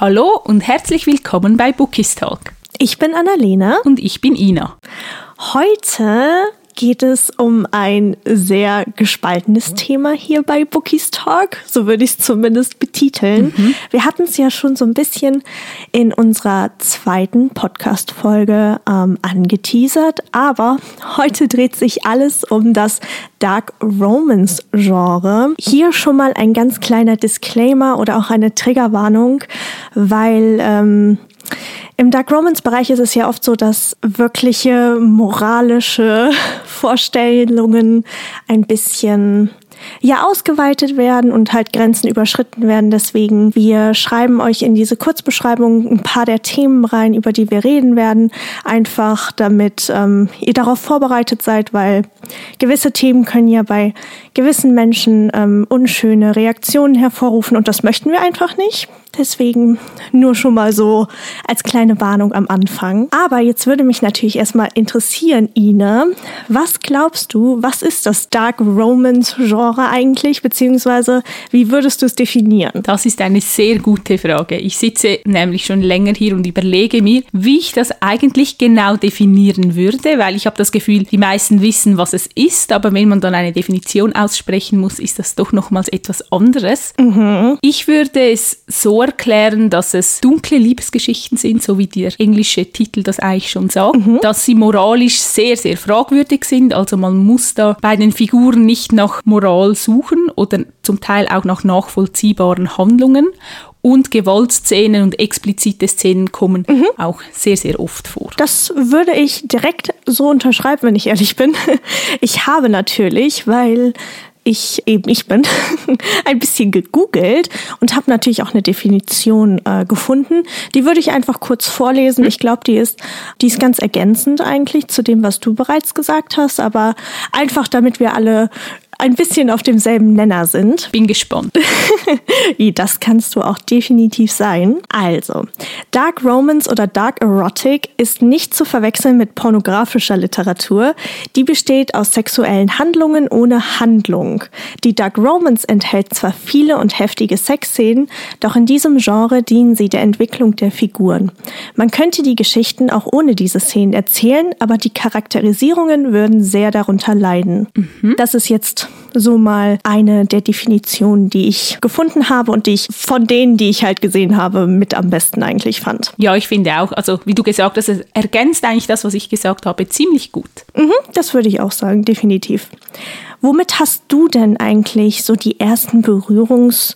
Hallo und herzlich willkommen bei Bookies Talk. Ich bin Annalena. Und ich bin Ina. Heute geht es um ein sehr gespaltenes Thema hier bei Bookies Talk. So würde ich es zumindest betiteln. Mhm. Wir hatten es ja schon so ein bisschen in unserer zweiten Podcast-Folge ähm, angeteasert, aber heute dreht sich alles um das Dark Romance Genre. Hier schon mal ein ganz kleiner Disclaimer oder auch eine Triggerwarnung, weil ähm, im Dark Romance Bereich ist es ja oft so, dass wirkliche moralische Vorstellungen ein bisschen ja ausgeweitet werden und halt Grenzen überschritten werden. Deswegen, wir schreiben euch in diese Kurzbeschreibung ein paar der Themen rein, über die wir reden werden, einfach damit ähm, ihr darauf vorbereitet seid, weil gewisse Themen können ja bei gewissen Menschen ähm, unschöne Reaktionen hervorrufen und das möchten wir einfach nicht. Deswegen nur schon mal so als kleine Warnung am Anfang. Aber jetzt würde mich natürlich erstmal interessieren, Ine, was glaubst du, was ist das Dark Romance Genre eigentlich, beziehungsweise wie würdest du es definieren? Das ist eine sehr gute Frage. Ich sitze nämlich schon länger hier und überlege mir, wie ich das eigentlich genau definieren würde, weil ich habe das Gefühl, die meisten wissen, was es ist, aber wenn man dann eine Definition aussprechen muss, ist das doch nochmals etwas anderes. Mhm. Ich würde es so erklären, dass es dunkle Liebesgeschichten sind, so wie der englische Titel das eigentlich schon sagt, mhm. dass sie moralisch sehr, sehr fragwürdig sind. Also man muss da bei den Figuren nicht nach Moral suchen oder zum Teil auch nach nachvollziehbaren Handlungen. Und Gewaltszenen und explizite Szenen kommen mhm. auch sehr, sehr oft vor. Das würde ich direkt so unterschreiben, wenn ich ehrlich bin. Ich habe natürlich, weil ich eben ich bin, ein bisschen gegoogelt und habe natürlich auch eine Definition äh, gefunden. Die würde ich einfach kurz vorlesen. Ich glaube, die ist, die ist ganz ergänzend eigentlich zu dem, was du bereits gesagt hast, aber einfach damit wir alle ein bisschen auf demselben Nenner sind. Bin gespannt. das kannst du auch definitiv sein. Also, Dark Romance oder Dark Erotic ist nicht zu verwechseln mit pornografischer Literatur. Die besteht aus sexuellen Handlungen ohne Handlung. Die Dark Romance enthält zwar viele und heftige Sexszenen, doch in diesem Genre dienen sie der Entwicklung der Figuren. Man könnte die Geschichten auch ohne diese Szenen erzählen, aber die Charakterisierungen würden sehr darunter leiden. Mhm. Das ist jetzt so mal eine der Definitionen, die ich gefunden habe und die ich von denen, die ich halt gesehen habe, mit am besten eigentlich fand. Ja, ich finde auch, also wie du gesagt hast, es ergänzt eigentlich das, was ich gesagt habe, ziemlich gut. Mhm, das würde ich auch sagen, definitiv. Womit hast du denn eigentlich so die ersten Berührungs-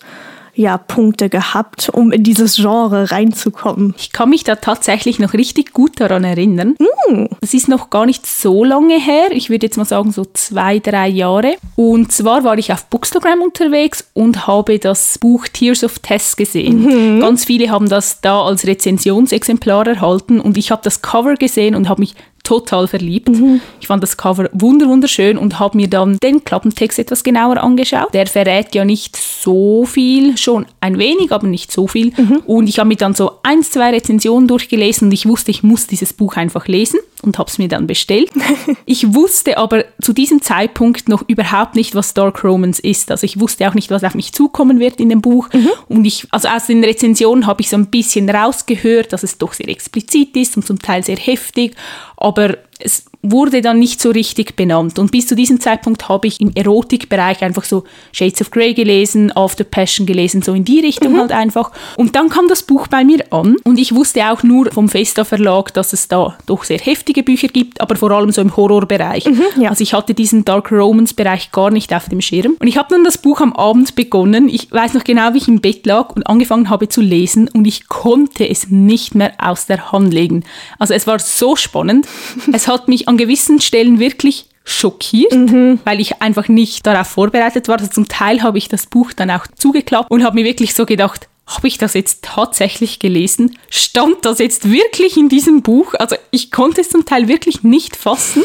ja, Punkte gehabt, um in dieses Genre reinzukommen? Ich kann mich da tatsächlich noch richtig gut daran erinnern. Mm. Das ist noch gar nicht so lange her. Ich würde jetzt mal sagen so zwei, drei Jahre. Und zwar war ich auf Bookstagram unterwegs und habe das Buch Tears of Tess gesehen. Mhm. Ganz viele haben das da als Rezensionsexemplar erhalten und ich habe das Cover gesehen und habe mich total verliebt. Mhm. Ich fand das Cover wunderschön und habe mir dann den Klappentext etwas genauer angeschaut. Der verrät ja nicht so viel, schon ein wenig, aber nicht so viel. Mhm. Und ich habe mir dann so ein, zwei Rezensionen durchgelesen und ich wusste, ich muss dieses Buch einfach lesen und habe es mir dann bestellt. ich wusste aber zu diesem Zeitpunkt noch überhaupt nicht, was Dark Romance ist. Also ich wusste auch nicht, was auf mich zukommen wird in dem Buch. Mhm. Und ich, also aus den Rezensionen habe ich so ein bisschen rausgehört, dass es doch sehr explizit ist und zum Teil sehr heftig. Aber es wurde dann nicht so richtig benannt. Und bis zu diesem Zeitpunkt habe ich im Erotikbereich einfach so Shades of Grey gelesen, After Passion gelesen, so in die Richtung mhm. halt einfach. Und dann kam das Buch bei mir an und ich wusste auch nur vom Festa Verlag, dass es da doch sehr heftige Bücher gibt, aber vor allem so im Horrorbereich. Mhm, ja. Also ich hatte diesen Dark Romance Bereich gar nicht auf dem Schirm. Und ich habe dann das Buch am Abend begonnen. Ich weiß noch genau, wie ich im Bett lag und angefangen habe zu lesen und ich konnte es nicht mehr aus der Hand legen. Also es war so spannend. es hat mich an gewissen Stellen wirklich schockiert, mhm. weil ich einfach nicht darauf vorbereitet war. Also zum Teil habe ich das Buch dann auch zugeklappt und habe mir wirklich so gedacht, habe ich das jetzt tatsächlich gelesen? Stand das jetzt wirklich in diesem Buch? Also ich konnte es zum Teil wirklich nicht fassen.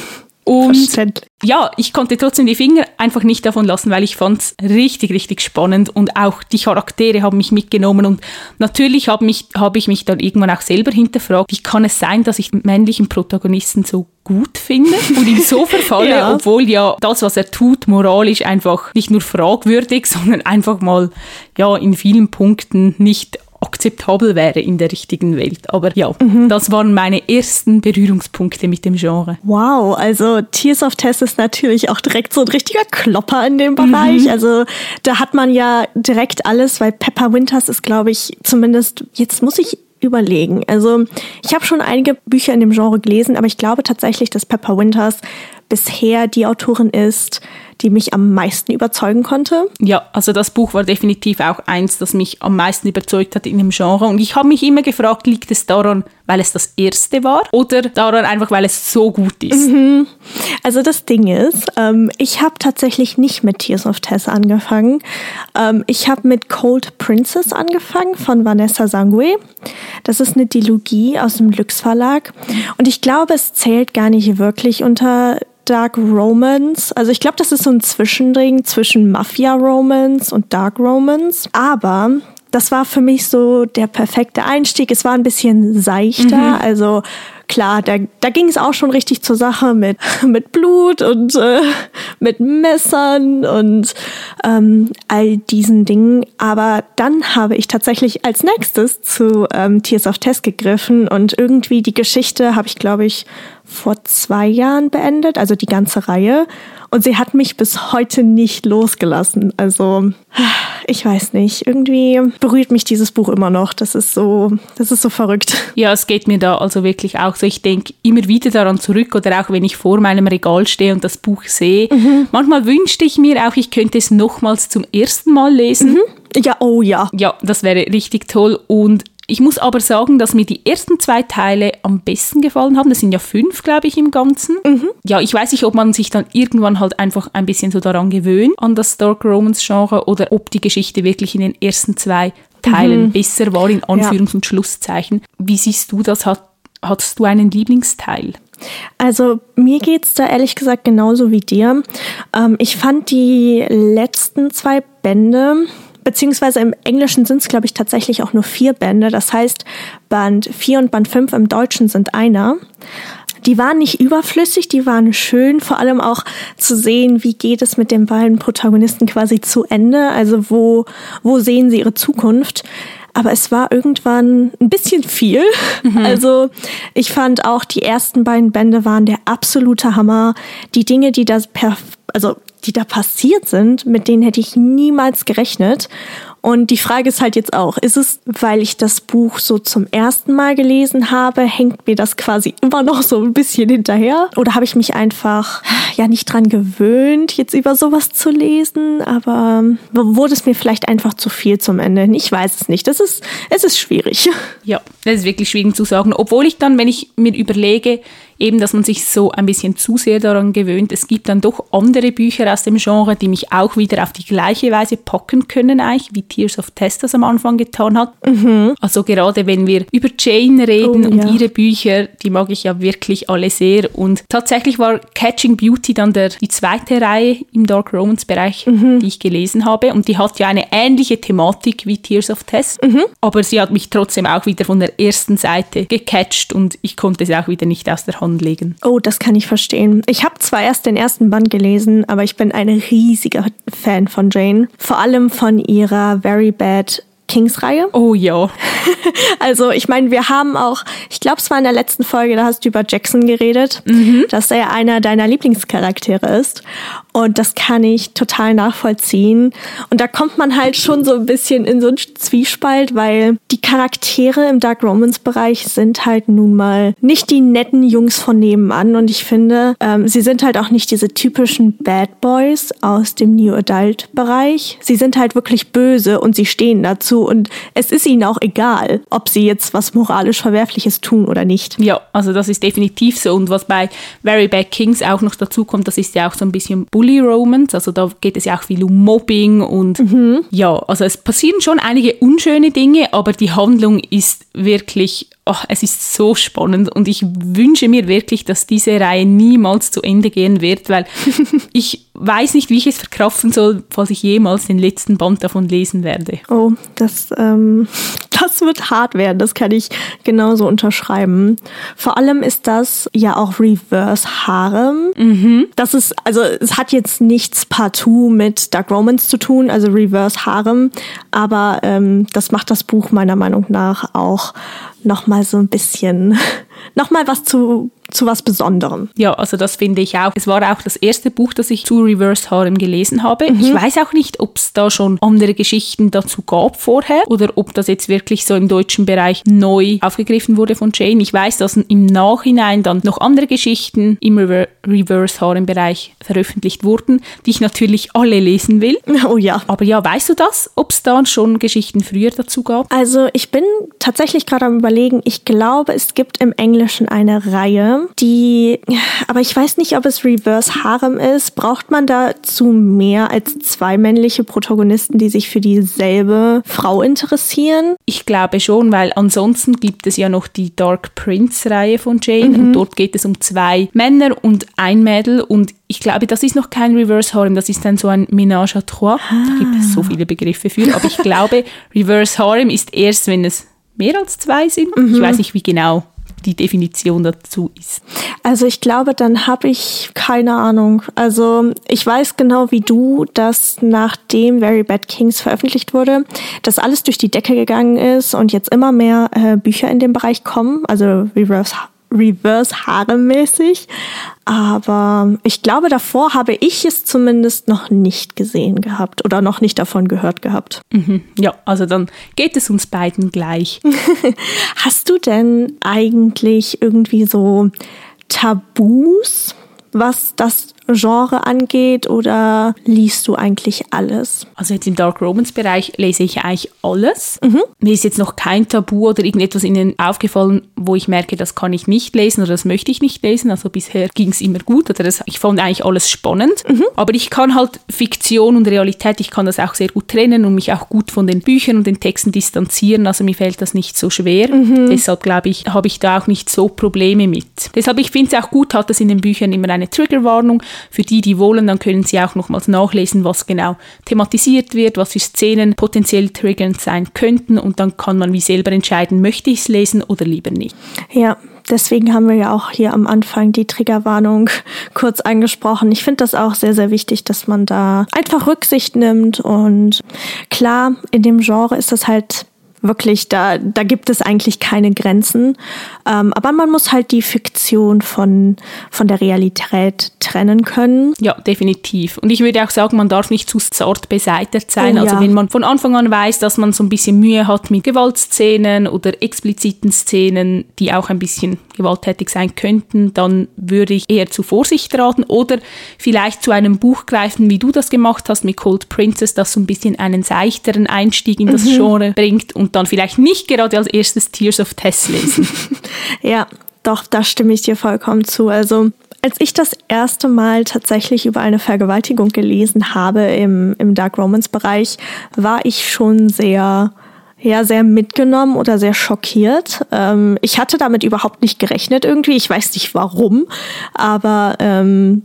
Und ja, ich konnte trotzdem die Finger einfach nicht davon lassen, weil ich fand es richtig, richtig spannend und auch die Charaktere haben mich mitgenommen und natürlich habe hab ich mich dann irgendwann auch selber hinterfragt, wie kann es sein, dass ich männlichen Protagonisten so gut finde und ihm so verfalle, ja. obwohl ja das, was er tut, moralisch einfach nicht nur fragwürdig, sondern einfach mal ja in vielen Punkten nicht akzeptabel wäre in der richtigen Welt. Aber ja, mhm. das waren meine ersten Berührungspunkte mit dem Genre. Wow, also Tears of Tess ist natürlich auch direkt so ein richtiger Klopper in dem Bereich. Mhm. Also da hat man ja direkt alles, weil Pepper Winters ist, glaube ich, zumindest, jetzt muss ich überlegen. Also ich habe schon einige Bücher in dem Genre gelesen, aber ich glaube tatsächlich, dass Pepper Winters bisher die Autorin ist, die mich am meisten überzeugen konnte. Ja, also das Buch war definitiv auch eins, das mich am meisten überzeugt hat in dem Genre. Und ich habe mich immer gefragt, liegt es daran, weil es das erste war oder daran einfach, weil es so gut ist? Mhm. Also das Ding ist, ähm, ich habe tatsächlich nicht mit Tears of Tess angefangen. Ähm, ich habe mit Cold Princess angefangen von Vanessa Sangue. Das ist eine Dilogie aus dem Lux Verlag. Und ich glaube, es zählt gar nicht wirklich unter Dark Romance. Also ich glaube, das ist so ein Zwischending zwischen Mafia Romance und Dark Romance. Aber das war für mich so der perfekte Einstieg. Es war ein bisschen seichter, mhm. also klar, da, da ging es auch schon richtig zur Sache mit, mit Blut und äh, mit Messern und ähm, all diesen Dingen. Aber dann habe ich tatsächlich als nächstes zu ähm, Tears of Test gegriffen und irgendwie die Geschichte habe ich, glaube ich, vor zwei Jahren beendet, also die ganze Reihe. Und sie hat mich bis heute nicht losgelassen. Also, ich weiß nicht. Irgendwie berührt mich dieses Buch immer noch. Das ist so, das ist so verrückt. Ja, es geht mir da also wirklich auch so. Ich denke immer wieder daran zurück oder auch wenn ich vor meinem Regal stehe und das Buch sehe. Mhm. Manchmal wünschte ich mir auch, ich könnte es nochmals zum ersten Mal lesen. Mhm. Ja, oh ja. Ja, das wäre richtig toll. Und ich muss aber sagen, dass mir die ersten zwei Teile am besten gefallen haben. Das sind ja fünf, glaube ich, im Ganzen. Mhm. Ja, ich weiß nicht, ob man sich dann irgendwann halt einfach ein bisschen so daran gewöhnt, an das Dark Romance Genre, oder ob die Geschichte wirklich in den ersten zwei Teilen mhm. besser war, in Anführungs- ja. und Schlusszeichen. Wie siehst du das? Hat, hattest du einen Lieblingsteil? Also mir geht es da ehrlich gesagt genauso wie dir. Ähm, ich fand die letzten zwei Bände beziehungsweise im Englischen sind es, glaube ich, tatsächlich auch nur vier Bände. Das heißt, Band 4 und Band 5 im Deutschen sind einer. Die waren nicht überflüssig, die waren schön, vor allem auch zu sehen, wie geht es mit den beiden Protagonisten quasi zu Ende, also wo, wo sehen sie ihre Zukunft. Aber es war irgendwann ein bisschen viel. Mhm. Also ich fand auch die ersten beiden Bände waren der absolute Hammer. Die Dinge, die da per, also die da passiert sind, mit denen hätte ich niemals gerechnet. Und die Frage ist halt jetzt auch, ist es, weil ich das Buch so zum ersten Mal gelesen habe, hängt mir das quasi immer noch so ein bisschen hinterher? Oder habe ich mich einfach ja nicht dran gewöhnt, jetzt über sowas zu lesen? Aber wurde es mir vielleicht einfach zu viel zum Ende? Ich weiß es nicht. Das ist, es ist schwierig. Ja, das ist wirklich schwierig zu sagen. Obwohl ich dann, wenn ich mir überlege, eben, dass man sich so ein bisschen zu sehr daran gewöhnt. Es gibt dann doch andere Bücher aus dem Genre, die mich auch wieder auf die gleiche Weise packen können, eigentlich, wie Tears of Testers am Anfang getan hat. Mhm. Also gerade wenn wir über Jane reden oh, und ja. ihre Bücher, die mag ich ja wirklich alle sehr. Und tatsächlich war Catching Beauty dann der, die zweite Reihe im Dark Romance Bereich, mhm. die ich gelesen habe. Und die hat ja eine ähnliche Thematik wie Tears of Test. Mhm. Aber sie hat mich trotzdem auch wieder von der ersten Seite gecatcht und ich konnte sie auch wieder nicht aus der Hand legen. Oh, das kann ich verstehen. Ich habe zwar erst den ersten Band gelesen, aber ich bin ein riesiger Fan von Jane. Vor allem von ihrer Very Bad Kings-Reihe. Oh ja. also ich meine, wir haben auch, ich glaube, es war in der letzten Folge, da hast du über Jackson geredet, mhm. dass er einer deiner Lieblingscharaktere ist. Und das kann ich total nachvollziehen. Und da kommt man halt schon so ein bisschen in so einen Zwiespalt, weil die Charaktere im Dark Romance Bereich sind halt nun mal nicht die netten Jungs von nebenan. Und ich finde, ähm, sie sind halt auch nicht diese typischen Bad Boys aus dem New Adult Bereich. Sie sind halt wirklich böse und sie stehen dazu. Und es ist ihnen auch egal, ob sie jetzt was moralisch Verwerfliches tun oder nicht. Ja, also das ist definitiv so. Und was bei Very Bad Kings auch noch dazu kommt, das ist ja auch so ein bisschen Bully Romance. Also da geht es ja auch viel um Mobbing und mhm. ja, also es passieren schon einige unschöne Dinge, aber die Handlung ist wirklich ach, es ist so spannend und ich wünsche mir wirklich, dass diese Reihe niemals zu Ende gehen wird, weil ich weiß nicht, wie ich es verkraften soll, falls ich jemals den letzten Band davon lesen werde. Oh, das, ähm, das wird hart werden, das kann ich genauso unterschreiben. Vor allem ist das ja auch Reverse Harem. Mhm. Das ist, also es hat jetzt nichts partout mit Dark Romance zu tun, also Reverse Harem, aber ähm, das macht das Buch meiner Meinung nach auch nochmal so ein bisschen, nochmal was zu zu was Besonderem. Ja, also das finde ich auch. Es war auch das erste Buch, das ich zu Reverse Harem gelesen habe. Mhm. Ich weiß auch nicht, ob es da schon andere Geschichten dazu gab vorher oder ob das jetzt wirklich so im deutschen Bereich neu aufgegriffen wurde von Jane. Ich weiß, dass im Nachhinein dann noch andere Geschichten im Rever Reverse Harem Bereich veröffentlicht wurden, die ich natürlich alle lesen will. Oh ja. Aber ja, weißt du das, ob es da schon Geschichten früher dazu gab? Also ich bin tatsächlich gerade am überlegen, ich glaube, es gibt im Englischen eine Reihe, die, aber ich weiß nicht, ob es Reverse Harem ist. Braucht man dazu mehr als zwei männliche Protagonisten, die sich für dieselbe Frau interessieren? Ich glaube schon, weil ansonsten gibt es ja noch die Dark Prince-Reihe von Jane mhm. und dort geht es um zwei Männer und ein Mädel und ich glaube, das ist noch kein Reverse Harem, das ist dann so ein Ménage à trois. Ah. Da gibt es so viele Begriffe für, aber ich glaube, Reverse Harem ist erst, wenn es mehr als zwei sind. Mhm. Ich weiß nicht, wie genau die Definition dazu ist. Also ich glaube, dann habe ich keine Ahnung. Also ich weiß genau wie du, dass nachdem Very Bad Kings veröffentlicht wurde, dass alles durch die Decke gegangen ist und jetzt immer mehr äh, Bücher in dem Bereich kommen, also Reverse Reverse Haare-mäßig. Aber ich glaube, davor habe ich es zumindest noch nicht gesehen gehabt oder noch nicht davon gehört gehabt. Mhm. Ja, also dann geht es uns beiden gleich. Hast du denn eigentlich irgendwie so Tabus, was das Genre angeht oder liest du eigentlich alles? Also jetzt im Dark Romance Bereich lese ich eigentlich alles. Mhm. Mir ist jetzt noch kein Tabu oder irgendetwas Ihnen aufgefallen, wo ich merke, das kann ich nicht lesen oder das möchte ich nicht lesen. Also bisher ging es immer gut oder das, ich fand eigentlich alles spannend. Mhm. Aber ich kann halt Fiktion und Realität, ich kann das auch sehr gut trennen und mich auch gut von den Büchern und den Texten distanzieren. Also mir fällt das nicht so schwer. Mhm. Deshalb glaube ich, habe ich da auch nicht so Probleme mit. Deshalb, ich finde es auch gut, hat das in den Büchern immer eine Triggerwarnung für die, die wollen, dann können sie auch nochmals nachlesen, was genau thematisiert wird, was für Szenen potenziell triggernd sein könnten und dann kann man wie selber entscheiden, möchte ich es lesen oder lieber nicht. Ja, deswegen haben wir ja auch hier am Anfang die Triggerwarnung kurz angesprochen. Ich finde das auch sehr, sehr wichtig, dass man da einfach Rücksicht nimmt und klar, in dem Genre ist das halt wirklich, da, da gibt es eigentlich keine Grenzen. Ähm, aber man muss halt die Fiktion von, von der Realität trennen können. Ja, definitiv. Und ich würde auch sagen, man darf nicht zu zart beseitigt sein. Oh, also ja. wenn man von Anfang an weiß, dass man so ein bisschen Mühe hat mit Gewaltszenen oder expliziten Szenen, die auch ein bisschen gewalttätig sein könnten, dann würde ich eher zu Vorsicht raten oder vielleicht zu einem Buch greifen, wie du das gemacht hast mit Cold Princess, das so ein bisschen einen seichteren Einstieg in das mhm. Genre bringt und und dann vielleicht nicht gerade als erstes Tears of Tess lesen. ja, doch, da stimme ich dir vollkommen zu. Also als ich das erste Mal tatsächlich über eine Vergewaltigung gelesen habe im, im Dark Romance Bereich, war ich schon sehr, ja, sehr mitgenommen oder sehr schockiert. Ähm, ich hatte damit überhaupt nicht gerechnet irgendwie. Ich weiß nicht warum, aber ähm,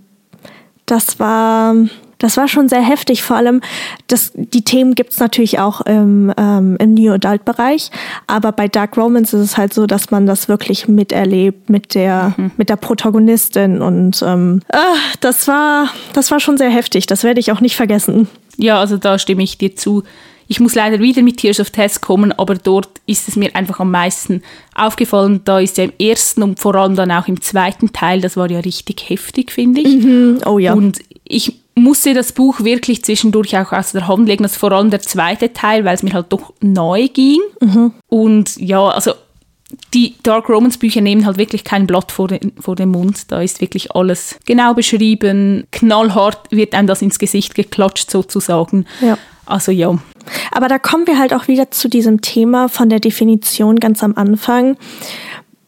das war, das war schon sehr heftig. Vor allem, das, die Themen gibt's natürlich auch im, ähm, im New Adult-Bereich, aber bei Dark Romance ist es halt so, dass man das wirklich miterlebt mit der, mhm. mit der Protagonistin. Und ähm, äh, das war, das war schon sehr heftig. Das werde ich auch nicht vergessen. Ja, also da stimme ich dir zu. Ich muss leider wieder mit Tears of Test kommen, aber dort ist es mir einfach am meisten aufgefallen. Da ist ja im ersten und vor allem dann auch im zweiten Teil, das war ja richtig heftig, finde ich. Mhm. Oh ja. Und ich musste das Buch wirklich zwischendurch auch aus der Hand legen, das vor allem der zweite Teil, weil es mir halt doch neu ging. Mhm. Und ja, also die Dark Romance Bücher nehmen halt wirklich kein Blatt vor den, vor den Mund. Da ist wirklich alles genau beschrieben. Knallhart wird einem das ins Gesicht geklatscht sozusagen. Ja. Also ja. Aber da kommen wir halt auch wieder zu diesem Thema von der Definition ganz am Anfang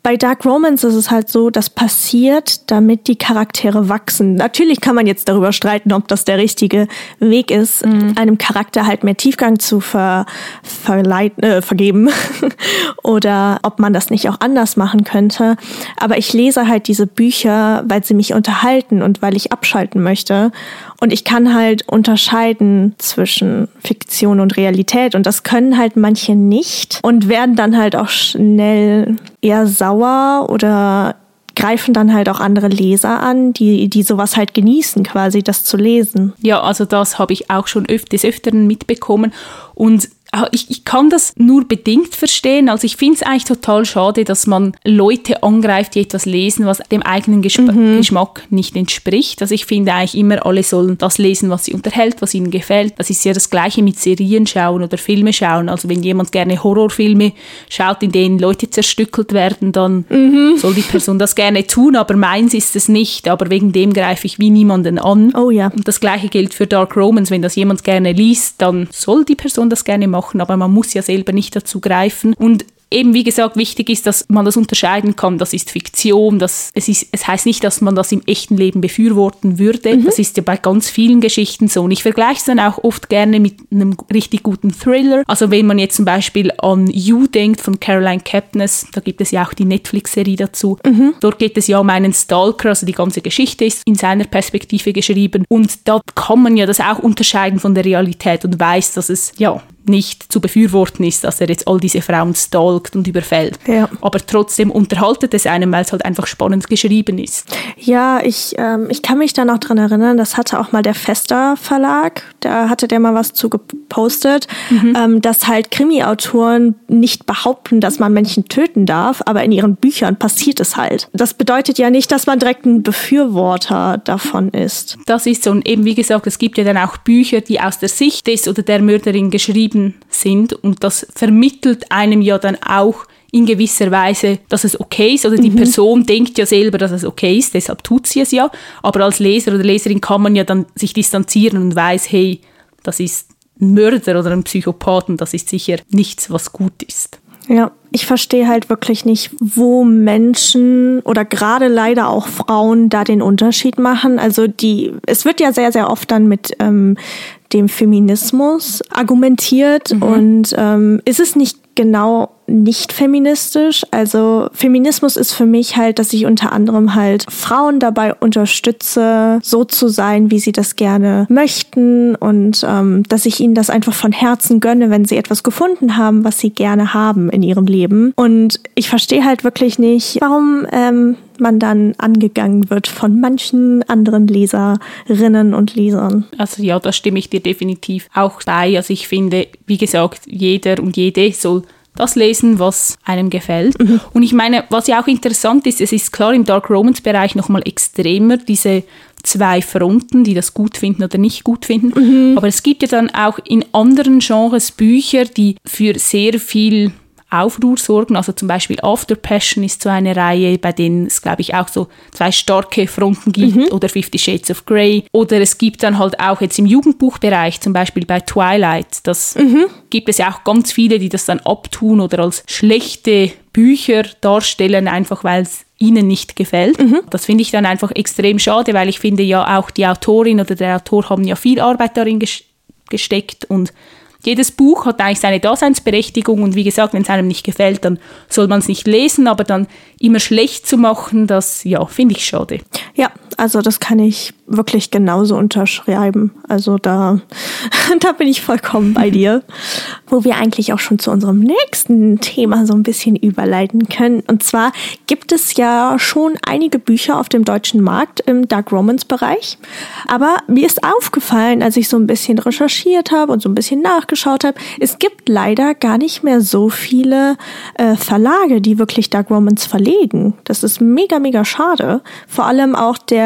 bei Dark Romance ist es halt so, das passiert, damit die Charaktere wachsen. Natürlich kann man jetzt darüber streiten, ob das der richtige Weg ist, mhm. einem Charakter halt mehr Tiefgang zu ver, verleiten, äh, vergeben oder ob man das nicht auch anders machen könnte. Aber ich lese halt diese Bücher, weil sie mich unterhalten und weil ich abschalten möchte. Und ich kann halt unterscheiden zwischen Fiktion und Realität. Und das können halt manche nicht und werden dann halt auch schnell eher sauer oder greifen dann halt auch andere Leser an, die, die sowas halt genießen, quasi das zu lesen. Ja, also das habe ich auch schon öf des Öfteren mitbekommen. Und ich, ich kann das nur bedingt verstehen. Also ich finde es eigentlich total schade, dass man Leute angreift, die etwas lesen, was dem eigenen Gesp mhm. Geschmack nicht entspricht. Also ich finde eigentlich immer, alle sollen das lesen, was sie unterhält, was ihnen gefällt. Das ist ja das Gleiche mit Serien schauen oder Filme schauen. Also wenn jemand gerne Horrorfilme schaut, in denen Leute zerstückelt werden, dann mhm. soll die Person das gerne tun, aber meins ist es nicht. Aber wegen dem greife ich wie niemanden an. Oh ja. Und das Gleiche gilt für Dark Romans. Wenn das jemand gerne liest, dann soll die Person das gerne machen machen, aber man muss ja selber nicht dazu greifen. Und eben wie gesagt wichtig ist, dass man das unterscheiden kann. Das ist Fiktion. Das, es, ist, es heißt nicht, dass man das im echten Leben befürworten würde. Mhm. Das ist ja bei ganz vielen Geschichten so. Und ich vergleiche es dann auch oft gerne mit einem richtig guten Thriller. Also wenn man jetzt zum Beispiel an You denkt von Caroline Kepnes, da gibt es ja auch die Netflix-Serie dazu. Mhm. Dort geht es ja um einen Stalker, also die ganze Geschichte ist in seiner Perspektive geschrieben. Und da kann man ja das auch unterscheiden von der Realität und weiß, dass es ja nicht zu befürworten ist, dass er jetzt all diese Frauen stalkt und überfällt. Ja. Aber trotzdem unterhaltet es einem, weil es halt einfach spannend geschrieben ist. Ja, ich, ähm, ich kann mich da noch dran erinnern, das hatte auch mal der Fester Verlag, da hatte der mal was zu gepostet, mhm. ähm, dass halt Krimi-Autoren nicht behaupten, dass man Menschen töten darf, aber in ihren Büchern passiert es halt. Das bedeutet ja nicht, dass man direkt ein Befürworter davon ist. Das ist so. Und eben, wie gesagt, es gibt ja dann auch Bücher, die aus der Sicht des oder der Mörderin geschrieben geschrieben sind und das vermittelt einem ja dann auch in gewisser Weise, dass es okay ist. Oder die mhm. Person denkt ja selber, dass es okay ist, deshalb tut sie es ja. Aber als Leser oder Leserin kann man ja dann sich distanzieren und weiß, hey, das ist ein Mörder oder ein Psychopathen, das ist sicher nichts, was gut ist. Ja, ich verstehe halt wirklich nicht, wo Menschen oder gerade leider auch Frauen da den Unterschied machen. Also die, es wird ja sehr, sehr oft dann mit ähm, dem Feminismus argumentiert mhm. und ähm, ist es nicht genau nicht feministisch. Also Feminismus ist für mich halt, dass ich unter anderem halt Frauen dabei unterstütze, so zu sein, wie sie das gerne möchten und ähm, dass ich ihnen das einfach von Herzen gönne, wenn sie etwas gefunden haben, was sie gerne haben in ihrem Leben. Und ich verstehe halt wirklich nicht, warum ähm, man dann angegangen wird von manchen anderen Leserinnen und Lesern. Also ja, da stimme ich dir definitiv auch bei. Also ich finde, wie gesagt, jeder und jede soll das lesen, was einem gefällt. Mhm. Und ich meine, was ja auch interessant ist, es ist klar im Dark Romance Bereich nochmal extremer, diese zwei Fronten, die das gut finden oder nicht gut finden. Mhm. Aber es gibt ja dann auch in anderen Genres Bücher, die für sehr viel Aufruhr sorgen. Also zum Beispiel After Passion ist so eine Reihe, bei denen es, glaube ich, auch so zwei starke Fronten gibt mhm. oder Fifty Shades of Grey. Oder es gibt dann halt auch jetzt im Jugendbuchbereich, zum Beispiel bei Twilight, das mhm. gibt es ja auch ganz viele, die das dann abtun oder als schlechte Bücher darstellen, einfach weil es ihnen nicht gefällt. Mhm. Das finde ich dann einfach extrem schade, weil ich finde ja auch die Autorin oder der Autor haben ja viel Arbeit darin gesteckt und jedes Buch hat eigentlich seine Daseinsberechtigung und wie gesagt, wenn es einem nicht gefällt, dann soll man es nicht lesen, aber dann immer schlecht zu machen, das ja, finde ich schade. Ja, also das kann ich wirklich genauso unterschreiben. Also da, da bin ich vollkommen bei dir. Wo wir eigentlich auch schon zu unserem nächsten Thema so ein bisschen überleiten können. Und zwar gibt es ja schon einige Bücher auf dem deutschen Markt im Dark Romance Bereich. Aber mir ist aufgefallen, als ich so ein bisschen recherchiert habe und so ein bisschen nachgeschaut habe, es gibt leider gar nicht mehr so viele äh, Verlage, die wirklich Dark Romance verlegen. Das ist mega, mega schade. Vor allem auch der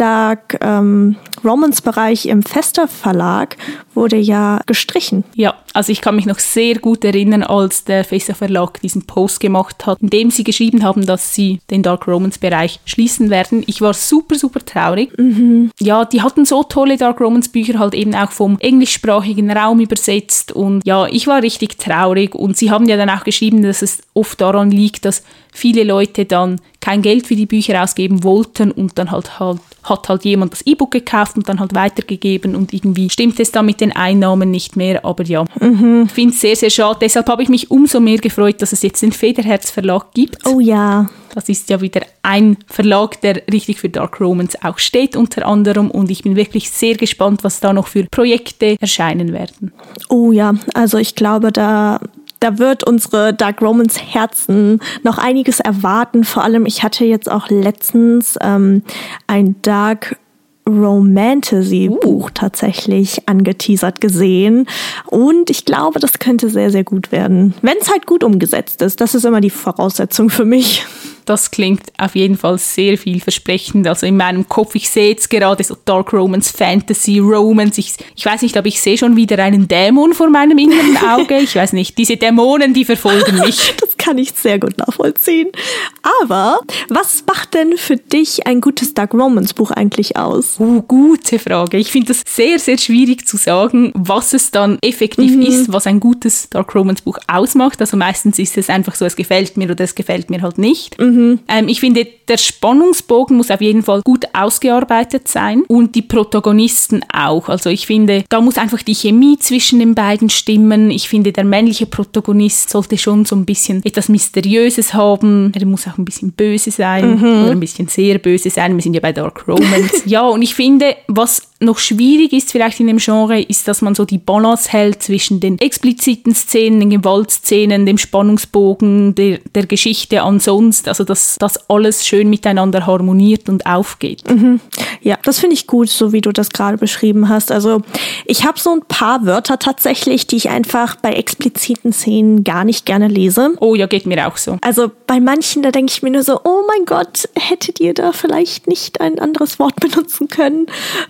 Dark ähm, Romance Bereich im Fester Verlag wurde ja gestrichen. Ja, also ich kann mich noch sehr gut erinnern, als der Fester Verlag diesen Post gemacht hat, in dem sie geschrieben haben, dass sie den Dark Romance Bereich schließen werden. Ich war super, super traurig. Mhm. Ja, die hatten so tolle Dark Romance Bücher halt eben auch vom englischsprachigen Raum übersetzt und ja, ich war richtig traurig und sie haben ja dann auch geschrieben, dass es oft daran liegt, dass viele Leute dann kein Geld für die Bücher ausgeben wollten und dann halt, halt hat halt jemand das E-Book gekauft und dann halt weitergegeben und irgendwie stimmt es dann mit den Einnahmen nicht mehr. Aber ja, mhm. ich finde es sehr, sehr schade. Deshalb habe ich mich umso mehr gefreut, dass es jetzt den Federherz Verlag gibt. Oh ja. Das ist ja wieder ein Verlag, der richtig für Dark Romance auch steht unter anderem und ich bin wirklich sehr gespannt, was da noch für Projekte erscheinen werden. Oh ja, also ich glaube, da da wird unsere Dark Romans Herzen noch einiges erwarten. Vor allem, ich hatte jetzt auch letztens ähm, ein Dark Romantasy-Buch uh. tatsächlich angeteasert gesehen. Und ich glaube, das könnte sehr, sehr gut werden. Wenn es halt gut umgesetzt ist. Das ist immer die Voraussetzung für mich. Das klingt auf jeden Fall sehr vielversprechend. Also in meinem Kopf, ich sehe jetzt gerade so Dark Romance, Fantasy, Romance. Ich, ich weiß nicht, aber ich sehe schon wieder einen Dämon vor meinem inneren Auge. Ich weiß nicht, diese Dämonen, die verfolgen mich. das kann ich sehr gut nachvollziehen. Aber was macht denn für dich ein gutes Dark Romance Buch eigentlich aus? Uh, gute Frage. Ich finde das sehr, sehr schwierig zu sagen, was es dann effektiv mhm. ist, was ein gutes Dark Romance Buch ausmacht. Also meistens ist es einfach so, es gefällt mir oder es gefällt mir halt nicht. Mhm. Mhm. Ähm, ich finde, der Spannungsbogen muss auf jeden Fall gut ausgearbeitet sein und die Protagonisten auch. Also ich finde, da muss einfach die Chemie zwischen den beiden stimmen. Ich finde, der männliche Protagonist sollte schon so ein bisschen etwas Mysteriöses haben. Er muss auch ein bisschen böse sein mhm. oder ein bisschen sehr böse sein. Wir sind ja bei Dark Romance. ja, und ich finde, was noch schwierig ist vielleicht in dem Genre, ist, dass man so die Balance hält zwischen den expliziten Szenen, den Gewaltszenen, dem Spannungsbogen, der, der Geschichte ansonsten. Also dass das alles schön miteinander harmoniert und aufgeht. Mhm. Ja, das finde ich gut, so wie du das gerade beschrieben hast. Also ich habe so ein paar Wörter tatsächlich, die ich einfach bei expliziten Szenen gar nicht gerne lese. Oh ja, geht mir auch so. Also bei manchen, da denke ich mir nur so, oh mein Gott, hättet ihr da vielleicht nicht ein anderes Wort benutzen können?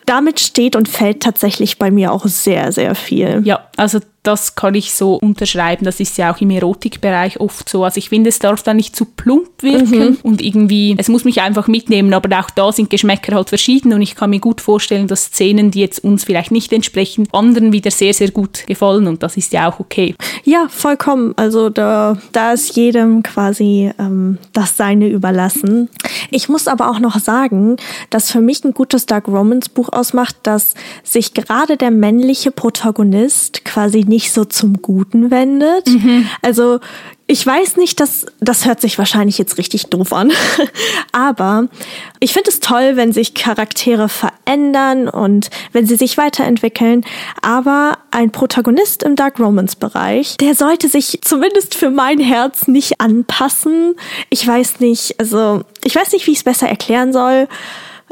Damit steht und fällt tatsächlich bei mir auch sehr, sehr viel. Ja, also das kann ich so unterschreiben. Das ist ja auch im Erotikbereich oft so. Also ich finde, es darf da nicht zu plump wirken mhm. und irgendwie, es muss mich einfach mitnehmen, aber auch da sind Geschmäcker halt verschieden und ich kann mir gut vorstellen, dass Szenen, die jetzt uns vielleicht nicht entsprechen, anderen wieder sehr, sehr gut gefallen und das ist ja auch okay. Ja, vollkommen. Also da, da ist jedem quasi ähm, das Seine überlassen. Ich muss aber auch noch sagen, dass für mich ein gutes Dark Romance Buch ausmacht, dass sich gerade der männliche Protagonist quasi nicht so zum Guten wendet. Mhm. Also ich weiß nicht, dass das hört sich wahrscheinlich jetzt richtig doof an, aber ich finde es toll, wenn sich Charaktere verändern und wenn sie sich weiterentwickeln. Aber ein Protagonist im Dark Romance Bereich, der sollte sich zumindest für mein Herz nicht anpassen. Ich weiß nicht, also ich weiß nicht, wie ich es besser erklären soll.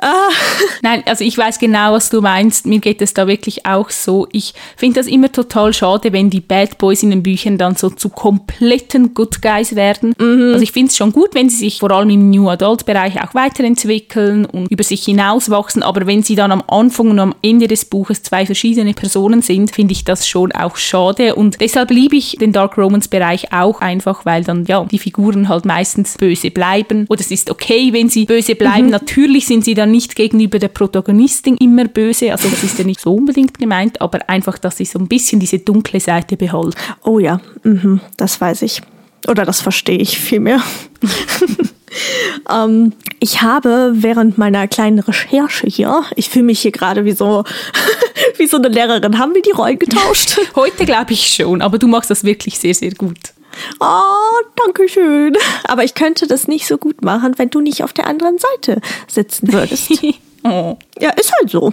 Ah. Nein, also ich weiß genau, was du meinst. Mir geht es da wirklich auch so. Ich finde das immer total schade, wenn die Bad Boys in den Büchern dann so zu kompletten Good Guys werden. Mhm. Also ich finde es schon gut, wenn sie sich vor allem im New Adult Bereich auch weiterentwickeln und über sich hinauswachsen. Aber wenn sie dann am Anfang und am Ende des Buches zwei verschiedene Personen sind, finde ich das schon auch schade. Und deshalb liebe ich den Dark Romance Bereich auch einfach, weil dann ja die Figuren halt meistens böse bleiben. Oder es ist okay, wenn sie böse bleiben. Mhm. Natürlich sind sie dann nicht gegenüber der Protagonistin immer böse, also das ist ja nicht so unbedingt gemeint, aber einfach, dass sie so ein bisschen diese dunkle Seite behalten. Oh ja, mhm, das weiß ich. Oder das verstehe ich vielmehr. ähm, ich habe während meiner kleinen Recherche hier, ich fühle mich hier gerade wie so, wie so eine Lehrerin, haben wir die Rollen getauscht? Heute glaube ich schon, aber du machst das wirklich sehr, sehr gut. Oh, danke schön. Aber ich könnte das nicht so gut machen, wenn du nicht auf der anderen Seite sitzen würdest. Oh. Ja, ist halt so.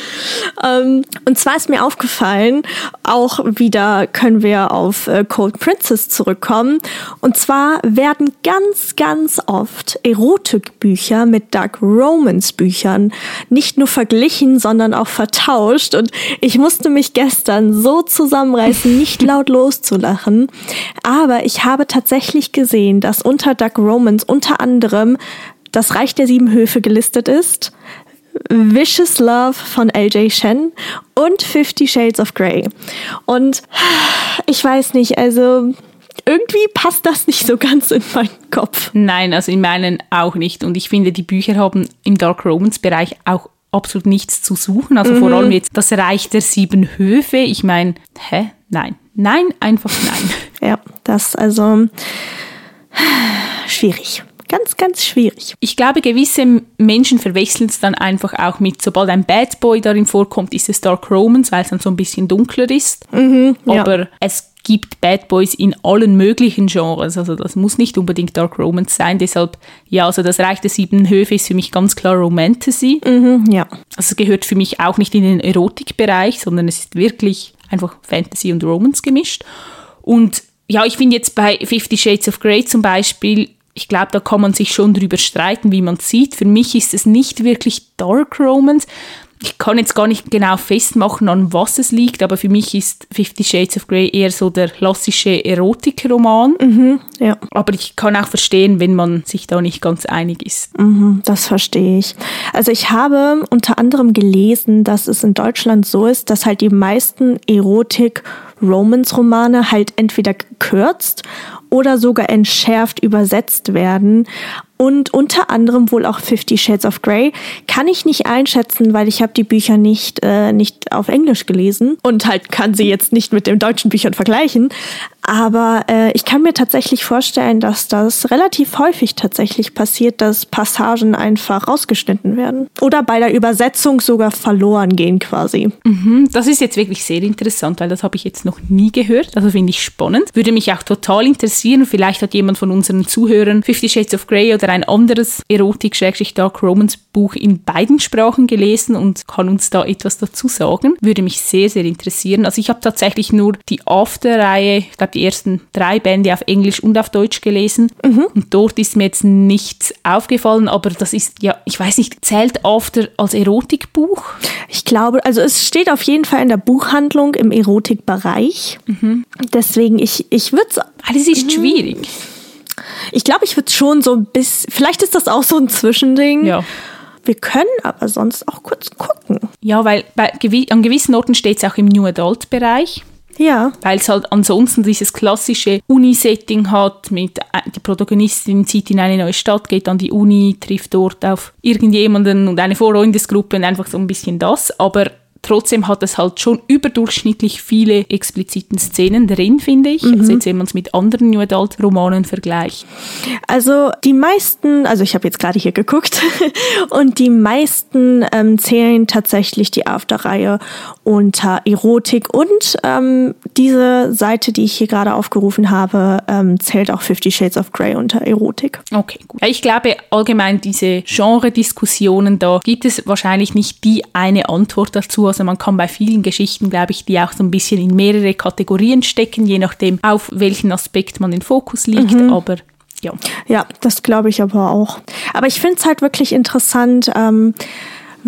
ähm, und zwar ist mir aufgefallen, auch wieder können wir auf äh, Cold Princess zurückkommen. Und zwar werden ganz, ganz oft Erotikbücher mit Dark Romance Büchern nicht nur verglichen, sondern auch vertauscht. Und ich musste mich gestern so zusammenreißen, nicht laut loszulachen. Aber ich habe tatsächlich gesehen, dass unter Dark Romance unter anderem das Reich der sieben Höfe gelistet ist, Vicious Love von LJ Shen und Fifty Shades of Grey. Und ich weiß nicht, also irgendwie passt das nicht so ganz in meinen Kopf. Nein, also in meinen auch nicht. Und ich finde, die Bücher haben im Dark Romans Bereich auch absolut nichts zu suchen. Also mhm. vor allem jetzt das Reich der sieben Höfe. Ich meine, hä? Nein. Nein, einfach nein. Ja, das also schwierig. Ganz, ganz schwierig. Ich glaube, gewisse Menschen verwechseln es dann einfach auch mit, sobald ein Bad Boy darin vorkommt, ist es Dark Romans, weil es dann so ein bisschen dunkler ist. Mhm, ja. Aber es gibt Bad Boys in allen möglichen Genres. Also das muss nicht unbedingt Dark Romance sein. Deshalb, ja, also das Reich der sieben Höfe ist für mich ganz klar Romantasy. Mhm, ja. Also es gehört für mich auch nicht in den Erotikbereich, sondern es ist wirklich einfach Fantasy und Romance gemischt. Und ja, ich finde jetzt bei Fifty Shades of Grey zum Beispiel, ich glaube, da kann man sich schon drüber streiten, wie man sieht. Für mich ist es nicht wirklich Dark Romance. Ich kann jetzt gar nicht genau festmachen, an was es liegt, aber für mich ist Fifty Shades of Grey eher so der klassische Erotikroman. Mhm, ja. Aber ich kann auch verstehen, wenn man sich da nicht ganz einig ist. Mhm, das verstehe ich. Also ich habe unter anderem gelesen, dass es in Deutschland so ist, dass halt die meisten Erotik- Romance-Romane halt entweder gekürzt oder sogar entschärft übersetzt werden. Und unter anderem wohl auch Fifty Shades of Grey. Kann ich nicht einschätzen, weil ich habe die Bücher nicht, äh, nicht auf Englisch gelesen und halt kann sie jetzt nicht mit den deutschen Büchern vergleichen. Aber äh, ich kann mir tatsächlich vorstellen, dass das relativ häufig tatsächlich passiert, dass Passagen einfach rausgeschnitten werden. Oder bei der Übersetzung sogar verloren gehen quasi. Mhm, das ist jetzt wirklich sehr interessant, weil das habe ich jetzt noch nie gehört. Also finde ich spannend. Würde mich auch total interessieren. Vielleicht hat jemand von unseren Zuhörern Fifty Shades of Grey oder ein anderes Erotik-Dark Romance Buch in beiden Sprachen gelesen und kann uns da etwas dazu sagen. Würde mich sehr, sehr interessieren. Also ich habe tatsächlich nur die After-Reihe, ich glaube die ersten drei Bände auf Englisch und auf Deutsch gelesen. Mhm. Und dort ist mir jetzt nichts aufgefallen, aber das ist ja, ich weiß nicht, zählt After als Erotikbuch? Ich glaube, also es steht auf jeden Fall in der Buchhandlung im Erotikbereich. Mhm. Deswegen, ich, ich würde es. Alles ist schwierig. Ich glaube, ich würde schon so ein bisschen, vielleicht ist das auch so ein Zwischending. Ja. Wir können aber sonst auch kurz gucken. Ja, weil bei, an gewissen Orten steht es auch im New Adult Bereich. Ja. Weil es halt ansonsten dieses klassische Uni-Setting hat, mit äh, die Protagonistin zieht in eine neue Stadt, geht an die Uni, trifft dort auf irgendjemanden und eine Freundesgruppe und einfach so ein bisschen das. Aber Trotzdem hat es halt schon überdurchschnittlich viele expliziten Szenen drin, finde ich. Mhm. Also jetzt, wenn man es mit anderen New Adult Romanen vergleicht. Also die meisten, also ich habe jetzt gerade hier geguckt, und die meisten ähm, zählen tatsächlich die After-Reihe unter Erotik und ähm, diese Seite, die ich hier gerade aufgerufen habe, ähm, zählt auch Fifty Shades of Grey unter Erotik. Okay, gut. Ich glaube allgemein diese Genre-Diskussionen, da gibt es wahrscheinlich nicht die eine Antwort dazu. Also man kann bei vielen Geschichten, glaube ich, die auch so ein bisschen in mehrere Kategorien stecken, je nachdem, auf welchen Aspekt man den Fokus legt. Mhm. Aber ja. Ja, das glaube ich aber auch. Aber ich finde es halt wirklich interessant. Ähm,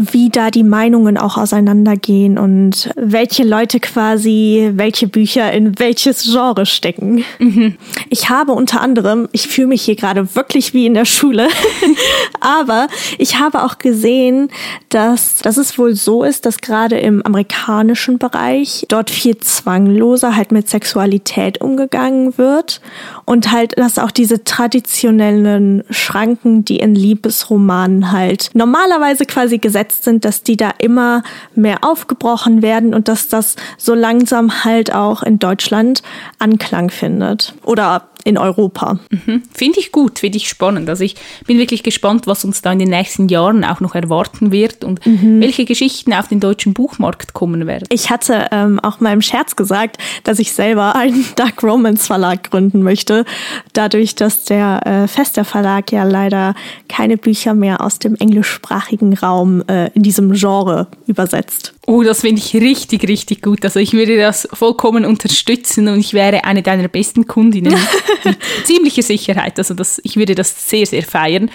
wie da die Meinungen auch auseinandergehen und welche Leute quasi welche Bücher in welches Genre stecken. Mhm. Ich habe unter anderem, ich fühle mich hier gerade wirklich wie in der Schule, aber ich habe auch gesehen, dass, dass es wohl so ist, dass gerade im amerikanischen Bereich dort viel zwangloser halt mit Sexualität umgegangen wird und halt, dass auch diese traditionellen Schranken, die in Liebesromanen halt normalerweise quasi gesetzt sind, dass die da immer mehr aufgebrochen werden und dass das so langsam halt auch in Deutschland Anklang findet. Oder in Europa. Mhm. Finde ich gut, finde ich spannend. Also ich bin wirklich gespannt, was uns da in den nächsten Jahren auch noch erwarten wird und mhm. welche Geschichten auf den deutschen Buchmarkt kommen werden. Ich hatte ähm, auch mal im Scherz gesagt, dass ich selber einen Dark Romance Verlag gründen möchte, dadurch, dass der äh, Fester Verlag ja leider keine Bücher mehr aus dem englischsprachigen Raum äh, in diesem Genre übersetzt. Oh, das finde ich richtig, richtig gut. Also ich würde das vollkommen unterstützen und ich wäre eine deiner besten Kundinnen mit ziemlicher Sicherheit. Also das, ich würde das sehr, sehr feiern.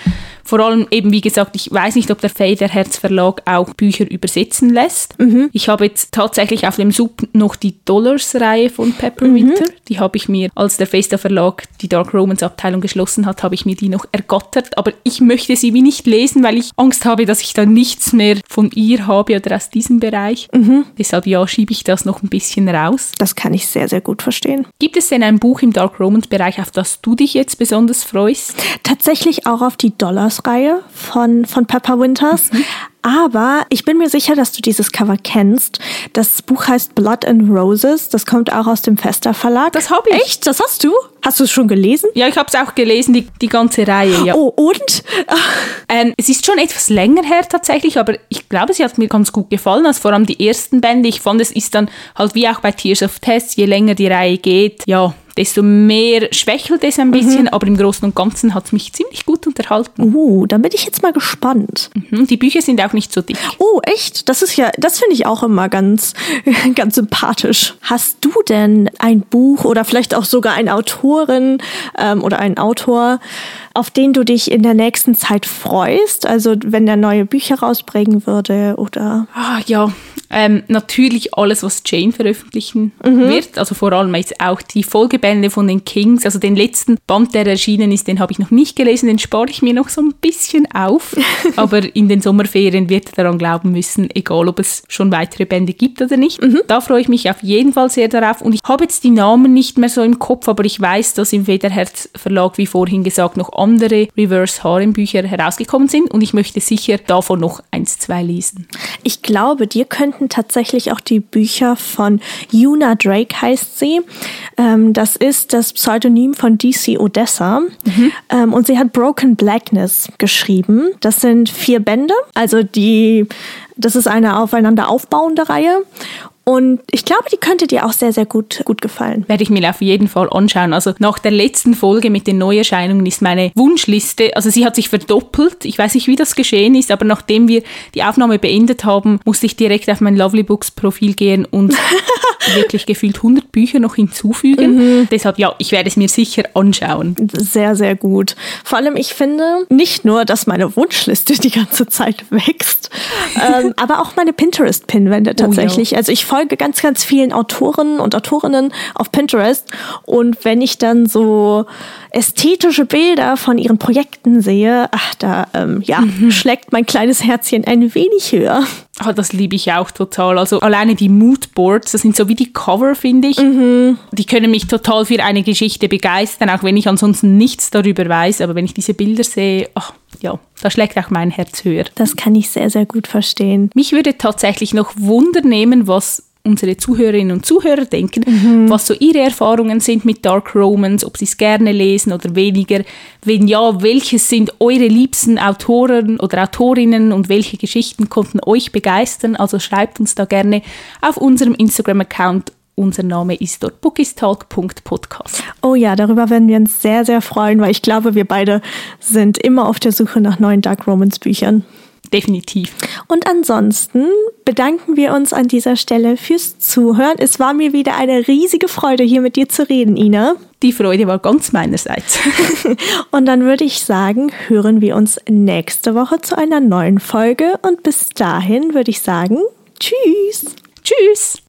Vor allem eben, wie gesagt, ich weiß nicht, ob der Federherz Verlag auch Bücher übersetzen lässt. Ich habe jetzt tatsächlich auf dem Sub noch die Dollars-Reihe von Pepperwinter. Die habe ich mir, als der Festa Verlag die Dark Romance Abteilung geschlossen hat, habe ich mir die noch ergattert. Aber ich möchte sie wie nicht lesen, weil ich Angst habe, dass ich da nichts mehr von ihr habe oder aus diesem Bereich. Deshalb ja, schiebe ich das noch ein bisschen raus. Das kann ich sehr, sehr gut verstehen. Gibt es denn ein Buch im Dark Romance Bereich, auf das du dich jetzt besonders freust? Tatsächlich auch auf die Dollars-Reihe von, von Pepper Winters. Aber ich bin mir sicher, dass du dieses Cover kennst. Das Buch heißt Blood and Roses. Das kommt auch aus dem Fester Verlag. Das habe ich. Echt? Das hast du? Hast du es schon gelesen? Ja, ich habe es auch gelesen, die, die ganze Reihe. Ja. Oh, und? Ähm, es ist schon etwas länger her tatsächlich, aber ich glaube, sie hat mir ganz gut gefallen. Also vor allem die ersten Bände. Ich fand, es ist dann halt wie auch bei Tears of Test, je länger die Reihe geht, ja, desto mehr schwächelt es ein bisschen, aber im Großen und Ganzen hat es mich ziemlich gut unterhalten. Uh, da bin ich jetzt mal gespannt. Mhm, Die Bücher sind auch nicht so dick. Oh, echt? Das ist ja, das finde ich auch immer ganz, ganz sympathisch. Hast du denn ein Buch oder vielleicht auch sogar eine Autorin ähm, oder einen Autor, auf den du dich in der nächsten Zeit freust? Also wenn der neue Bücher rausbringen würde oder? Ah, ja, ähm, natürlich alles, was Jane veröffentlichen wird. Also vor allem jetzt auch die Folgebände von den Kings. Also den letzten Band, der erschienen ist, den habe ich noch nicht gelesen. Den spare ich mir noch so ein bisschen auf. Aber in den Sommerferien wird er daran glauben müssen, egal ob es schon weitere Bände gibt oder nicht. Da freue ich mich auf jeden Fall sehr darauf. Und ich habe jetzt die Namen nicht mehr so im Kopf, aber ich weiß, dass im Federherz Verlag, wie vorhin gesagt, noch andere Reverse Harem Bücher herausgekommen sind. Und ich möchte sicher davon noch eins, zwei lesen. Ich glaube, dir könnten tatsächlich auch die Bücher von Una Drake heißt sie. Ähm, das ist das Pseudonym von DC Odessa. Ähm, und sie hat Broken Blackness geschrieben. Das sind vier Bände. Also die, das ist eine aufeinander aufbauende Reihe. Und ich glaube, die könnte dir auch sehr, sehr gut, gut gefallen. werde ich mir auf jeden Fall anschauen. Also nach der letzten Folge mit den Neuerscheinungen ist meine Wunschliste, also sie hat sich verdoppelt. Ich weiß nicht, wie das geschehen ist, aber nachdem wir die Aufnahme beendet haben, musste ich direkt auf mein Lovely Books Profil gehen und wirklich gefühlt 100 Bücher noch hinzufügen. Deshalb ja, ich werde es mir sicher anschauen. Sehr, sehr gut. Vor allem, ich finde nicht nur, dass meine Wunschliste die ganze Zeit wächst, ähm, aber auch meine Pinterest-Pinwände tatsächlich. Also ich folge ganz, ganz vielen Autoren und Autorinnen auf Pinterest und wenn ich dann so ästhetische Bilder von ihren Projekten sehe, ach, da ähm, ja, schlägt mein kleines Herzchen ein wenig höher. Ah, das liebe ich auch total. Also alleine die Moodboards, das sind so wie die Cover, finde ich. Die können mich total für eine Geschichte begeistern, auch wenn ich ansonsten nichts darüber weiß. Aber wenn ich diese Bilder sehe, ach, ja, da schlägt auch mein Herz höher. Das kann ich sehr, sehr gut verstehen. Mich würde tatsächlich noch Wunder nehmen, was unsere Zuhörerinnen und Zuhörer denken, was so ihre Erfahrungen sind mit Dark Romance, ob sie es gerne lesen oder weniger. Wenn ja, welches sind eure liebsten Autoren oder Autorinnen und welche Geschichten konnten euch begeistern? Also schreibt uns da gerne auf unserem Instagram-Account. Unser Name ist dort bookistalk.podcast. Oh ja, darüber werden wir uns sehr, sehr freuen, weil ich glaube, wir beide sind immer auf der Suche nach neuen Dark Romance Büchern. Definitiv. Und ansonsten bedanken wir uns an dieser Stelle fürs Zuhören. Es war mir wieder eine riesige Freude, hier mit dir zu reden, Ina. Die Freude war ganz meinerseits. Und dann würde ich sagen, hören wir uns nächste Woche zu einer neuen Folge. Und bis dahin würde ich sagen, tschüss. Tschüss.